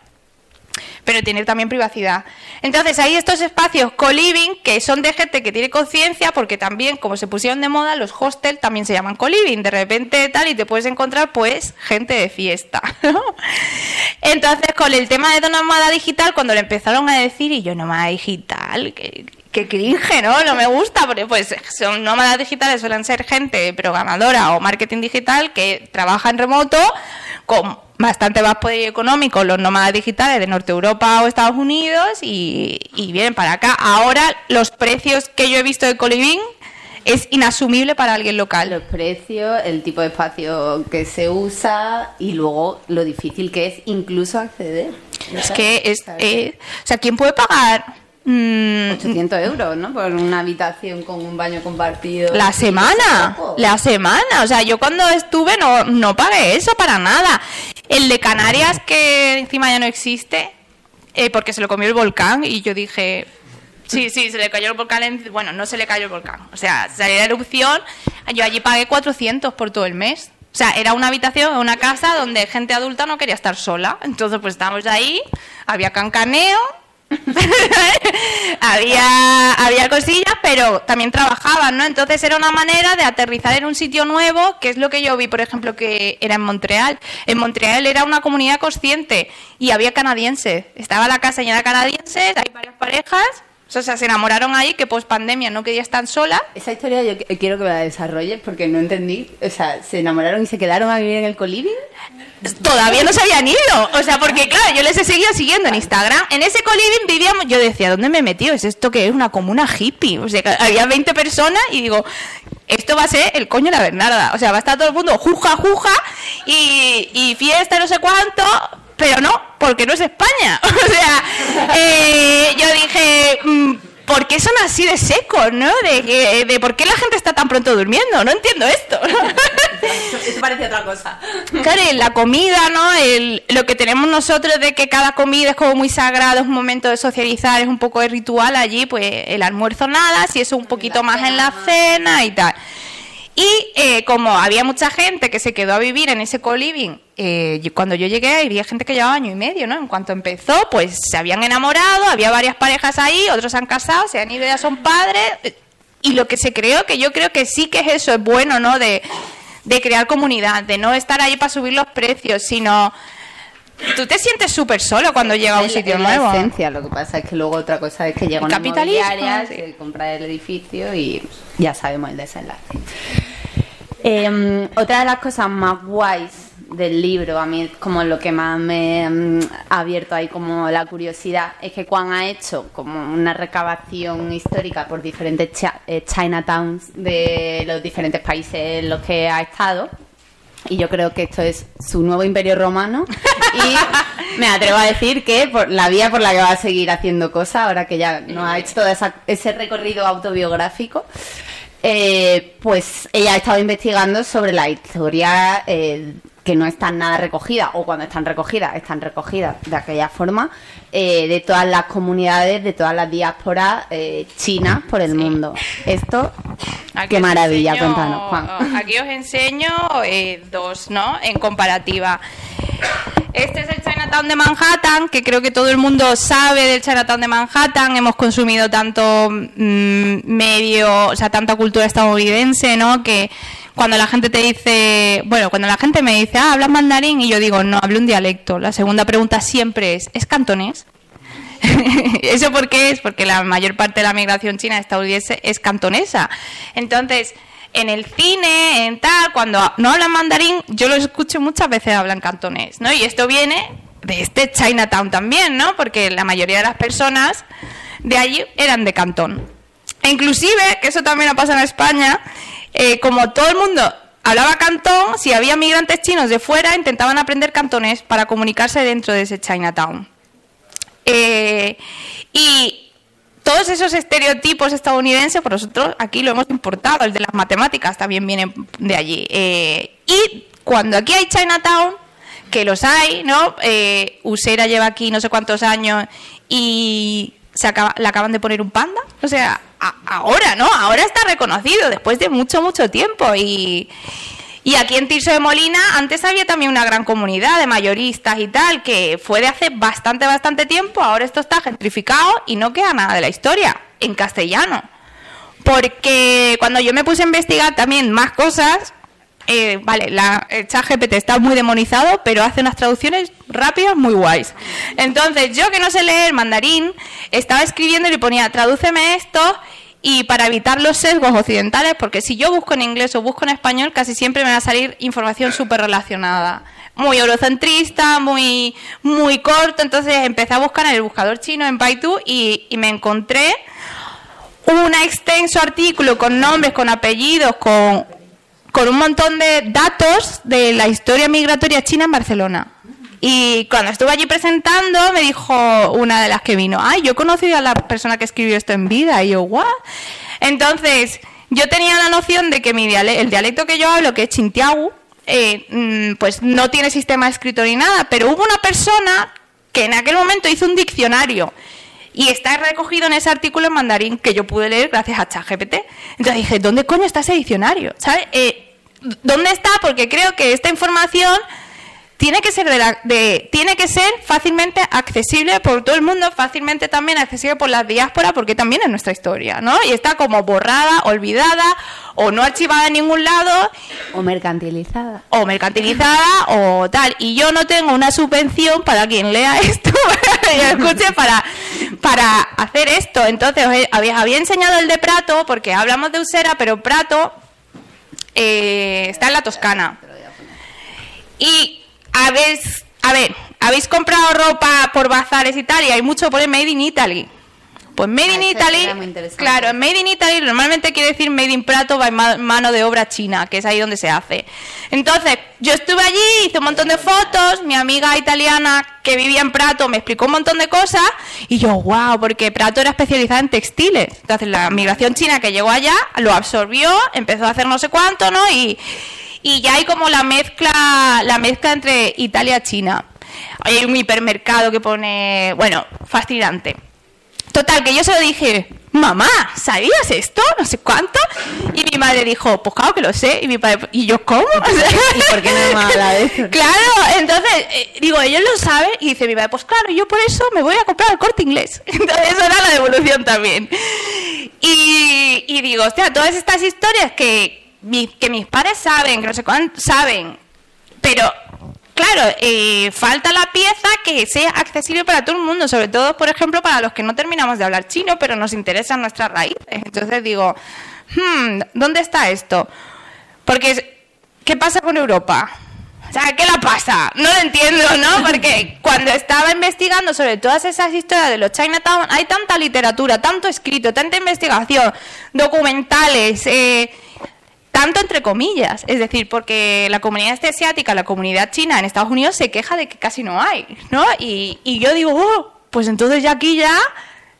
pero tener también privacidad. Entonces hay estos espacios co-living que son de gente que tiene conciencia porque también como se pusieron de moda los hostels también se llaman co-living, de repente tal y te puedes encontrar pues gente de fiesta. Entonces con el tema de nómada digital cuando le empezaron a decir y yo nómada digital, que que cringe, ¿no? No me gusta, porque pues son nómadas digitales, suelen ser gente programadora o marketing digital que trabaja en remoto con bastante más poder económico los nómadas digitales de Norte Europa o Estados Unidos y, y vienen para acá. Ahora los precios que yo he visto de Coliving es inasumible para alguien local. Los precios, el tipo de espacio que se usa y luego lo difícil que es incluso acceder. Es que es, eh, o sea, ¿quién puede pagar? Mm, 800 euros, ¿no? Por una habitación con un baño compartido. La semana, la semana. O sea, yo cuando estuve no, no pagué eso para nada. El de Canarias, que encima ya no existe, eh, porque se lo comió el volcán, y yo dije, sí, sí, se le cayó el volcán. en- bueno, no se le cayó el volcán. O sea, salió la erupción, yo allí pagué 400 por todo el mes. O sea, era una habitación, una casa donde gente adulta no quería estar sola. Entonces, pues estábamos ahí, había cancaneo, había, había cosillas, pero también trabajaban, ¿no? Entonces era una manera de aterrizar en un sitio nuevo, que es lo que yo vi, por ejemplo, que era en Montreal. En Montreal era una comunidad consciente y había canadienses. Estaba la casa llena de canadienses, hay varias parejas, o sea, se enamoraron ahí, que post pandemia no querían estar solas. Esa historia yo qu- quiero que me la desarrolles porque no entendí. O sea, ¿se enamoraron y se quedaron a vivir en el coliving? Todavía no se habían ido. O sea, porque claro, yo les he seguido siguiendo en Instagram. En ese coliving vivíamos. Yo decía, ¿dónde me he metido? ¿Es esto que es una comuna hippie? O sea, que había 20 personas y digo, esto va a ser el coño de la Bernarda. O sea, va a estar todo el mundo juja, juja y, y fiesta, no sé cuánto. Pero no, porque no es España. O sea, eh, yo dije, mm, ¿por qué son así de secos, no? De, que- de por qué la gente está tan pronto durmiendo. No entiendo esto. Eso parece otra cosa. Claro, la comida, ¿no? El- lo que tenemos nosotros de que cada comida es como muy sagrado, es un momento de socializar, es un poco de ritual allí, pues el almuerzo nada, si eso un poquito más en la cena y tal. Y eh, como había mucha gente que se quedó a vivir en ese co-living, eh, cuando yo llegué había gente que llevaba año y medio, ¿no? En cuanto empezó, pues se habían enamorado, había varias parejas ahí, otros se han casado, se han ido, ya son padres. Y lo que se creó, que yo creo que sí que es eso, es bueno, ¿no? De crear comunidad, de no estar ahí para subir los precios, sino... Tú te sientes súper solo cuando llegas a un Es- sitio es la nuevo. esencia, lo que pasa es que luego otra cosa es que llega una inmobiliaria, sí. se compra el edificio y ya sabemos el desenlace. Eh, otra de las cosas más guays del libro, a mí como lo que más me mm, ha abierto ahí como la curiosidad, es que Juan ha hecho como una recabación histórica por diferentes cha- eh, Chinatowns de los diferentes países en los que ha estado. Y yo creo que esto es su nuevo imperio romano. Y me atrevo a decir que por la vía por la que va a seguir haciendo cosas, ahora que ya no ha hecho todo ese recorrido autobiográfico, eh, pues ella ha estado investigando sobre la historia eh, que no están nada recogida, o cuando están recogidas, están recogidas de aquella forma, eh, de todas las comunidades, de todas las diásporas eh, chinas por el mundo. Esto, Aquí qué maravilla, enseño- cuéntanos, Juan. Aquí os enseño eh, dos, ¿no? En comparativa. Este es el Chinatown de Manhattan, que creo que todo el mundo sabe del Chinatown de Manhattan. Hemos consumido tanto mm, medio, o sea, tanta cultura estadounidense, ¿no? Que cuando la gente te dice, bueno, cuando la gente me dice, ah, hablas mandarín, y yo digo, no, hablo un dialecto. La segunda pregunta siempre es, ¿es cantonés? ¿Eso por qué es? Porque la mayor parte de la migración china estadounidense es cantonesa. Entonces, en el cine, en tal, cuando no hablan mandarín, yo lo escucho muchas veces hablan cantonés, ¿no? Y esto viene de este Chinatown también, ¿no? Porque la mayoría de las personas de allí eran de Cantón. E inclusive, que eso también ha pasado en España, eh, como todo el mundo hablaba cantón, si había migrantes chinos de fuera, intentaban aprender cantonés para comunicarse dentro de ese Chinatown. Eh, y todos esos estereotipos estadounidenses, por nosotros aquí lo hemos importado, el de las matemáticas también viene de allí. Eh, y cuando aquí hay Chinatown, que los hay, ¿no? Eh, Usera lleva aquí no sé cuántos años y se acaba, le acaban de poner un panda. O sea, ahora, ¿no? Ahora está reconocido después de mucho, mucho tiempo. Y, y aquí en Tirso de Molina antes había también una gran comunidad de mayoristas y tal, que fue de hace bastante, bastante tiempo. Ahora esto está gentrificado y no queda nada de la historia en castellano. Porque cuando yo me puse a investigar también más cosas, eh, vale, la, el chat GPT está muy demonizado, pero hace unas traducciones rápidas muy guays. Entonces, yo que no sé leer mandarín, estaba escribiendo y le ponía, tradúceme esto, y para evitar los sesgos occidentales, porque si yo busco en inglés o busco en español, casi siempre me va a salir información súper relacionada. Muy eurocentrista, muy, muy corto. Entonces empecé a buscar en el buscador chino, en Baidu, y, me encontré un extenso artículo con nombres, con apellidos, con, con un montón de datos de la historia migratoria china en Barcelona. Y cuando estuve allí presentando, me dijo una de las que vino, ay, yo conocí a la persona que escribió esto en vida. Y yo, ¿what? Entonces, yo tenía la noción de que mi diale- el dialecto que yo hablo, que es Chintiagu, eh, mm, pues no tiene sistema escrito ni nada, pero hubo una persona que en aquel momento hizo un diccionario y está recogido en ese artículo en mandarín que yo pude leer gracias a ChatGPT. Entonces dije, ¿dónde coño está ese diccionario? ¿Sabes? Eh, ¿Dónde está? Porque creo que esta información tiene que ser de, la- de- tiene que ser fácilmente accesible por todo el mundo, fácilmente también accesible por la diáspora, porque también es nuestra historia, ¿no? Y está como borrada, olvidada o no archivada en ningún lado O mercantilizada. o mercantilizada o tal. Y yo no tengo una subvención para quien lea esto y escuche para, para hacer esto. Entonces, os he- había, había enseñado el de Prato, porque hablamos de Usera, pero Prato eh, está en la Toscana. Y habéis, a ver, habéis comprado ropa por bazares y tal, y hay mucho por el Made in Italy. Pues Made Ah, in esto Italy, claro, Made in Italy normalmente quiere decir Made in Prato by ma- mano de obra china, que es ahí donde se hace. Entonces, yo estuve allí, hice un montón de fotos, mi amiga italiana que vivía en Prato me explicó un montón de cosas y yo, wow, porque Prato era especializada en textiles. Entonces, la migración china que llegó allá lo absorbió, empezó a hacer no sé cuánto, ¿no? Y, y ya hay como la mezcla, la mezcla entre Italia y China. Hay un hipermercado que pone, bueno, fascinante. Total, que yo se lo dije, mamá, ¿sabías esto? No sé cuánto. Y mi madre dijo, pues claro que lo sé. Y mi padre, ¿y yo cómo? ¿Y por qué no de eso? Claro, entonces, eh, digo, ellos lo saben. Y dice mi madre, pues claro, yo por eso me voy a comprar el corte inglés. Entonces, eso era la devolución también. Y, y digo, hostia, todas estas historias que, mi- que mis padres saben, que no sé cuánto, saben, pero claro, eh, falta la pieza que sea accesible para todo el mundo, sobre todo, por ejemplo, para los que no terminamos de hablar chino, pero nos interesan nuestras raíces. Entonces digo, hmm, ¿dónde está esto? Porque, ¿qué pasa con Europa? O sea, ¿qué la pasa? No lo entiendo, ¿no? Porque cuando estaba investigando sobre todas esas historias de los Chinatown, hay tanta literatura, tanto escrito, tanta investigación, documentales, eh, tanto entre comillas. Es decir, porque la comunidad este asiática, la comunidad china en Estados Unidos se queja de que casi no hay, ¿no? Y, y yo digo, oh, pues entonces ya aquí ya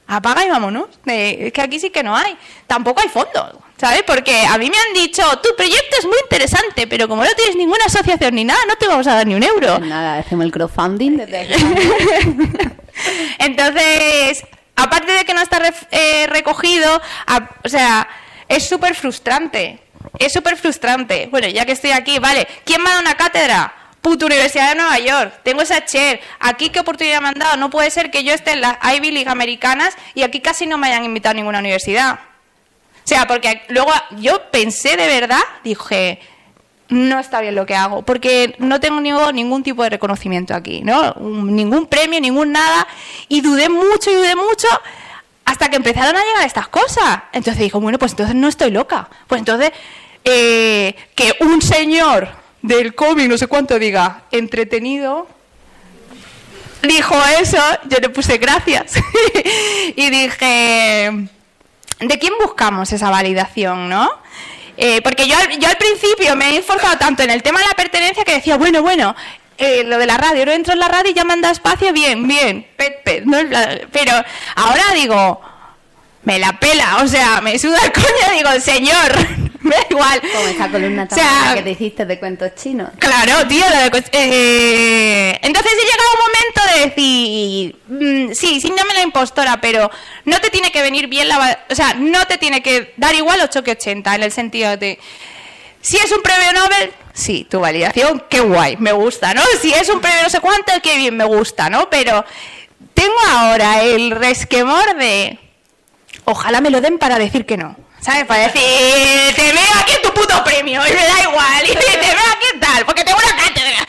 apaga y vámonos. Eh, es que aquí sí que no hay. Tampoco hay fondos, ¿sabes? Porque a mí me han dicho, tu proyecto es muy interesante, pero como no tienes ninguna asociación ni nada, no te vamos a dar ni un euro. Pues nada, hacemos el crowdfunding desde. Entonces, aparte de que no está eh, recogido, a- o sea, es súper frustrante. Es súper frustrante. Bueno, ya que estoy aquí, vale, ¿quién me ha dado una cátedra? Puta Universidad de Nueva York, tengo esa chair, aquí qué oportunidad me han dado, no puede ser que yo esté en las Ivy League americanas y aquí casi no me hayan invitado a ninguna universidad. O sea, porque luego yo pensé de verdad, dije, no está bien lo que hago, porque no tengo ni- ningún tipo de reconocimiento aquí, ¿no? Ningún premio, ningún nada, y dudé mucho y dudé mucho hasta que empezaron a llegar estas cosas. Entonces dijo, bueno, pues entonces no estoy loca. Pues entonces, eh, que un señor del cómic, no sé cuánto diga, entretenido, dijo eso, yo le puse gracias y dije, ¿de quién buscamos esa validación, no? Eh, porque yo, al- yo al principio me he esforzado tanto en el tema de la pertenencia que decía, bueno, bueno, eh, lo de la radio, no entro en la radio y ya me han dado espacio, bien, bien, pet, pet, ¿no? pero ahora digo, me la pela, o sea, me suda el coño, digo, señor, me da igual. Como esa columna O sea, tan que te hiciste de cuentos chinos. Claro, tío. de eh, entonces he llegado un momento de decir, mm, sí, síndrome de la impostora, pero no te tiene que venir bien la... O sea, no te tiene que dar igual 8 que 80, en el sentido de... Si es un premio Nobel, sí, tu validación, qué guay, me gusta, ¿no? Si es un premio no sé cuánto, qué bien, me gusta, ¿no? Pero tengo ahora el resquemor de... Ojalá me lo den para decir que no. ¿Sabes? Para decir, te veo aquí en tu puto premio y me da igual. Y te veo aquí tal, porque tengo una cátedra.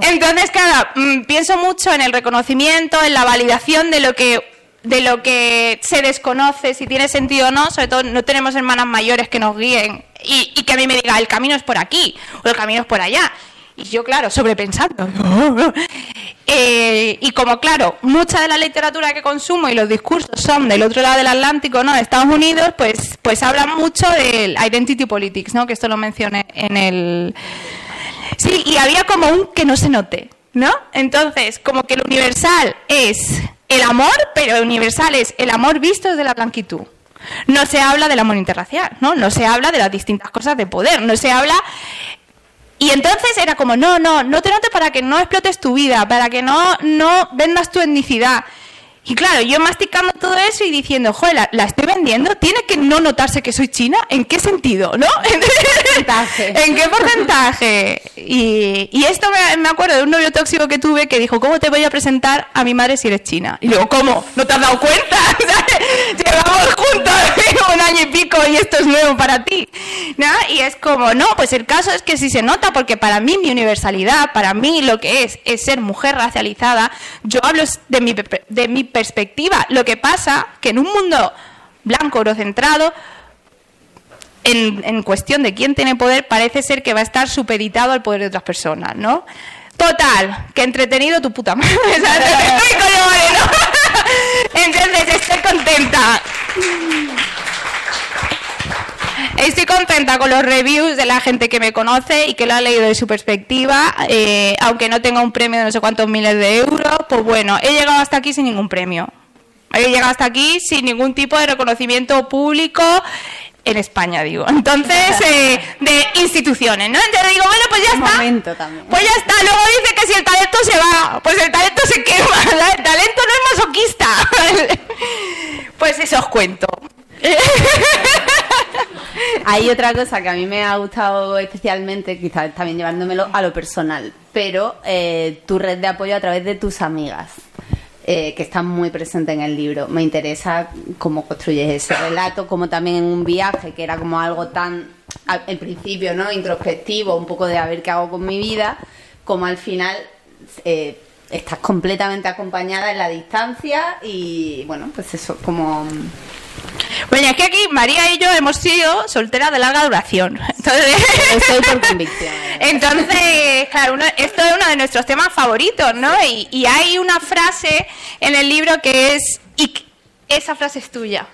Entonces, claro, mm, pienso mucho en el reconocimiento, en la validación de lo que de lo que se desconoce, si tiene sentido o no, sobre todo no tenemos hermanas mayores que nos guíen y, y que a mí me diga el camino es por aquí o el camino es por allá. Y yo, claro, sobrepensando. Eh, y como, claro, mucha de la literatura que consumo y los discursos son del otro lado del Atlántico, ¿no? De Estados Unidos, pues, pues hablan mucho del identity politics, ¿no? Que esto lo mencioné en el... Sí, y había como un que no se note, ¿no? Entonces, como que el universal es el amor, pero universal es el amor visto desde la blanquitud. No se habla del amor interracial, ¿no? No se habla de las distintas cosas de poder, no se habla y entonces era como, no, no, no te notes para que no explotes tu vida, para que no, no vendas tu etnicidad. Y claro, yo masticando todo eso y diciendo, joder, la, la estoy vendiendo, tiene que no notarse que soy china, ¿en qué sentido? ¿No? porcentaje? ¿En qué porcentaje? Y, y esto me, me acuerdo de un novio tóxico que tuve que dijo, ¿cómo te voy a presentar a mi madre si eres china? Y luego, ¿cómo? ¿No te has dado cuenta? Llevamos juntos un año y pico y esto es nuevo para ti. ¿No? Y es como, no, pues el caso es que sí se nota, porque para mí mi universalidad, para mí lo que es, es ser mujer racializada, yo hablo de mi, de mi perspectiva. Lo que pasa que en un mundo blanco, eurocentrado, en, en cuestión de quién tiene poder, parece ser que va a estar supeditado al poder de otras personas, ¿no? Total, que entretenido tu puta madre. Entonces estoy contenta. Estoy contenta con los reviews de la gente que me conoce y que lo ha leído de su perspectiva. eh, aunque no tenga un premio de no sé cuántos miles de euros, pues bueno, he llegado hasta aquí sin ningún premio. He llegado hasta aquí sin ningún tipo de reconocimiento público en España, digo. Entonces, eh, de instituciones, ¿no? Entonces digo, bueno, pues ya Un está. momento también. Pues ya está. Luego dice que si el talento se va, pues el talento se quema. El talento no es masoquista. Pues eso os cuento. Hay otra cosa que a mí me ha gustado especialmente, quizás también llevándomelo a lo personal, pero eh, tu red de apoyo a través de tus amigas, eh, que están muy presentes en el libro. Me interesa cómo construyes ese relato, como también en un viaje, que era como algo tan, al principio, ¿no? Introspectivo, un poco de a ver qué hago con mi vida, como al final... eh, Estás completamente acompañada en la distancia y bueno, pues eso, como Bueno, es que aquí María y yo hemos sido solteras de larga duración. Entonces, estoy por convicción. Entonces, claro, uno- esto es uno de nuestros temas favoritos, ¿no? Y, y hay una frase en el libro que es, y esa frase es tuya.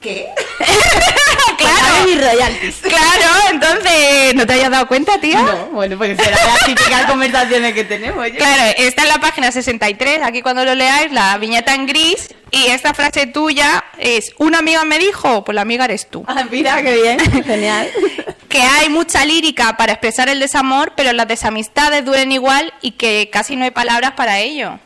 ¿Qué? claro, mis royalties. claro, entonces, ¿no te hayas dado cuenta, tía? No, bueno, pues será las típicas conversaciones que tenemos. Claro, está en la página 63, aquí cuando lo leáis, la viñeta en gris, y esta frase tuya es, una amiga me dijo, pues la amiga eres tú. Ah, mira, qué bien. Genial. que hay mucha lírica para expresar el desamor, pero las desamistades duelen igual y que casi no hay palabras para ello.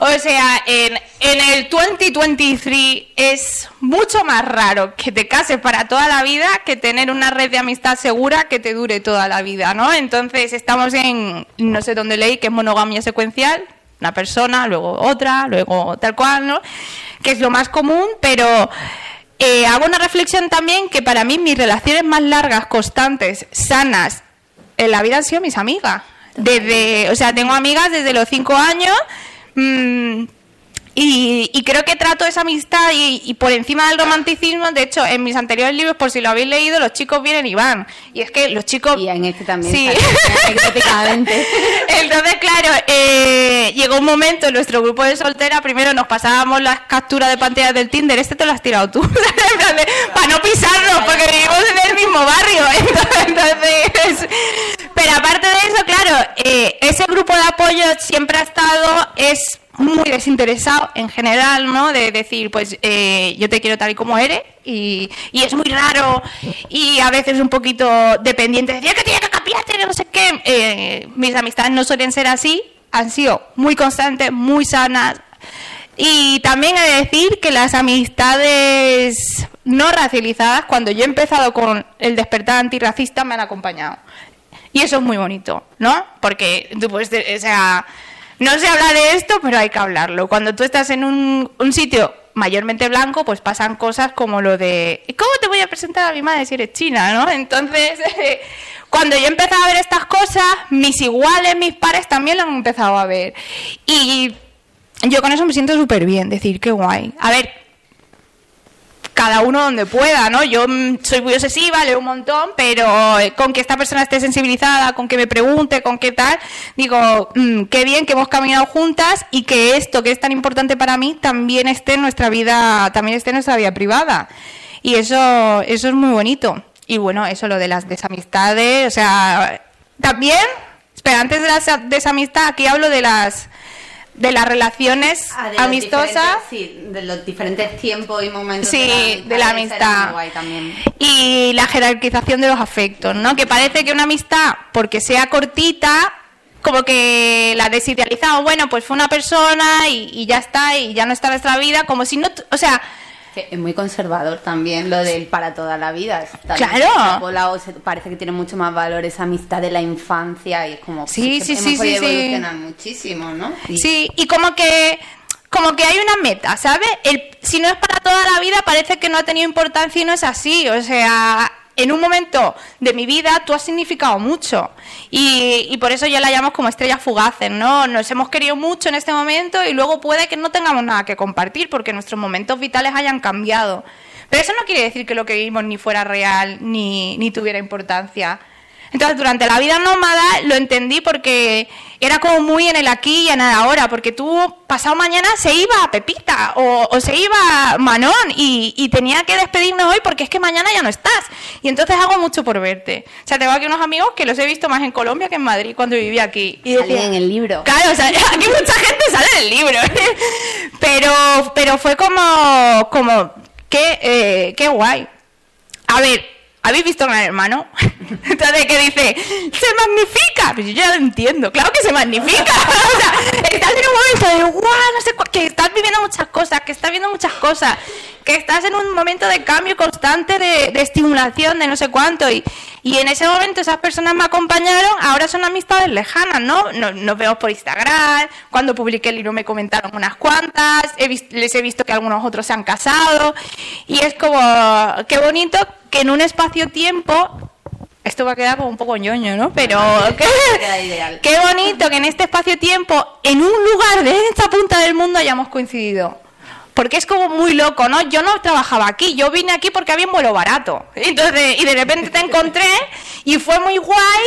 O sea, en, en el 2023 es mucho más raro que te cases para toda la vida que tener una red de amistad segura que te dure toda la vida, ¿no? Entonces estamos en, no sé dónde leí, que es monogamia secuencial, una persona, luego otra, luego tal cual, ¿no? Que es lo más común, pero eh, hago una reflexión también que para mí mis relaciones más largas, constantes, sanas en la vida han sido mis amigas. Desde, o sea, tengo amigas desde los cinco años mm, y, y creo que trato esa amistad y, y por encima del romanticismo, de hecho, en mis anteriores libros, por si lo habéis leído, los chicos vienen y van. Y es que los chicos... Y en este también. Sí. anecdóticamente. Entonces, claro, eh, llegó un momento en nuestro grupo de soltera, primero nos pasábamos las capturas de pantalla del Tinder, este te lo has tirado tú, para no pisarnos, porque vivimos en el mismo barrio. Entonces, pero aparte de eso, claro, eh, ese grupo de apoyo siempre ha estado, es muy desinteresado en general, ¿no? De decir, pues eh, yo te quiero tal y como eres y, es muy raro y a veces un poquito dependiente, decir que tiene que cambiarte, no sé qué. Eh, mis amistades no suelen ser así, han sido muy constantes, muy sanas. Y también he de decir que las amistades no racializadas, cuando yo he empezado con el despertar antirracista, me han acompañado. Y eso es muy bonito, ¿no? Porque tú puedes, de- o sea, no se habla de esto, pero hay que hablarlo. Cuando tú estás en un, sitio mayormente blanco, pues pasan cosas como lo de, "¿Y ¿cómo te voy a presentar a mi madre si eres china, no? Entonces, cuando yo empecé a ver estas cosas, mis iguales, mis pares también lo han empezado a ver. Y yo con eso me siento súper bien, decir, qué guay. A ver, cada uno donde pueda, ¿no? Yo mm, soy muy obsesiva, leo un montón, pero eh, con que esta persona esté sensibilizada, con que me pregunte, con qué tal, digo, mm, qué bien que hemos caminado juntas y que esto que es tan importante para mí también esté en nuestra vida, también esté en nuestra vida privada. Y eso, eso es muy bonito. Y bueno, eso lo de las desamistades, o sea, también, espera, antes de la sa- desamistad, aquí hablo de las de las relaciones Ah, de amistosas. Sí, de los diferentes tiempos y momentos Sí, de la amistad. muy guay también. Y la jerarquización de los afectos, ¿no? Que parece que una amistad, porque sea cortita, como que la desidealizamos, bueno, pues fue una persona y, y ya está, y ya no está en nuestra vida, como si no, o sea, Es muy conservador también lo del para toda la vida. Claro. parece que tiene mucho más valor esa amistad de la infancia y es como Sí, sí, sí, sí, evolucionar muchísimo, ¿no? Sí, y como que como que hay una meta, ¿sabes? El, si no es para toda la vida, parece que no ha tenido importancia y no es así. O sea, en un momento de mi vida tú has significado mucho. Y, por eso yo la llamo como estrellas fugaces, ¿no? Nos hemos querido mucho en este momento y luego puede que no tengamos nada que compartir porque nuestros momentos vitales hayan cambiado. Pero eso no quiere decir que lo que vivimos ni fuera real ni tuviera importancia. Entonces, durante la vida nómada lo entendí porque era como muy en el aquí y en el ahora, porque tú pasado mañana se iba Pepita o, o se iba Manón y, y tenía que despedirnos hoy porque es que mañana ya no estás. Y entonces hago mucho por verte. O sea, tengo aquí unos amigos que los he visto más en Colombia que en Madrid cuando vivía aquí. Y decía- en el libro. Claro, o sea, aquí mucha gente sale en el libro. pero, pero fue como, como, qué, eh, qué guay. A ver, ¿habéis visto Gran Hermano? Entonces, ¿qué dice? ¡Se magnifica! Pues yo ya lo entiendo, claro que se magnifica. o sea, estás en un momento de, guau, no sé, que estás viviendo muchas cosas, que estás viendo muchas cosas, que estás en un momento de cambio constante, de, de estimulación, de no sé cuánto. Y, y en ese momento esas personas me acompañaron, ahora son amistades lejanas, ¿no? Nos, nos vemos por Instagram, cuando publiqué el libro me comentaron unas cuantas, he vis- les he visto que algunos otros se han casado, y es como, qué bonito que en un espacio-tiempo, esto va a quedar como un poco ñoño, ¿no? Pero qué, qué bonito que en este espacio-tiempo, en un lugar de esta punta del mundo hayamos coincidido. Porque es como muy loco, ¿no? Yo no trabajaba aquí, yo vine aquí porque había un vuelo barato. Entonces, y de repente te encontré y fue muy guay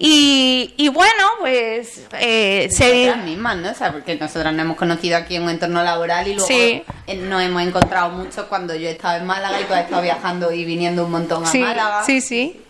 y, y bueno, pues eh, se... Mismas, ¿no? O sea, porque nosotras nos hemos conocido aquí en un entorno laboral y luego Sí. eh, nos hemos encontrado mucho cuando yo he estado en Málaga y tú has estado viajando y viniendo un montón a Sí, Málaga. sí, sí.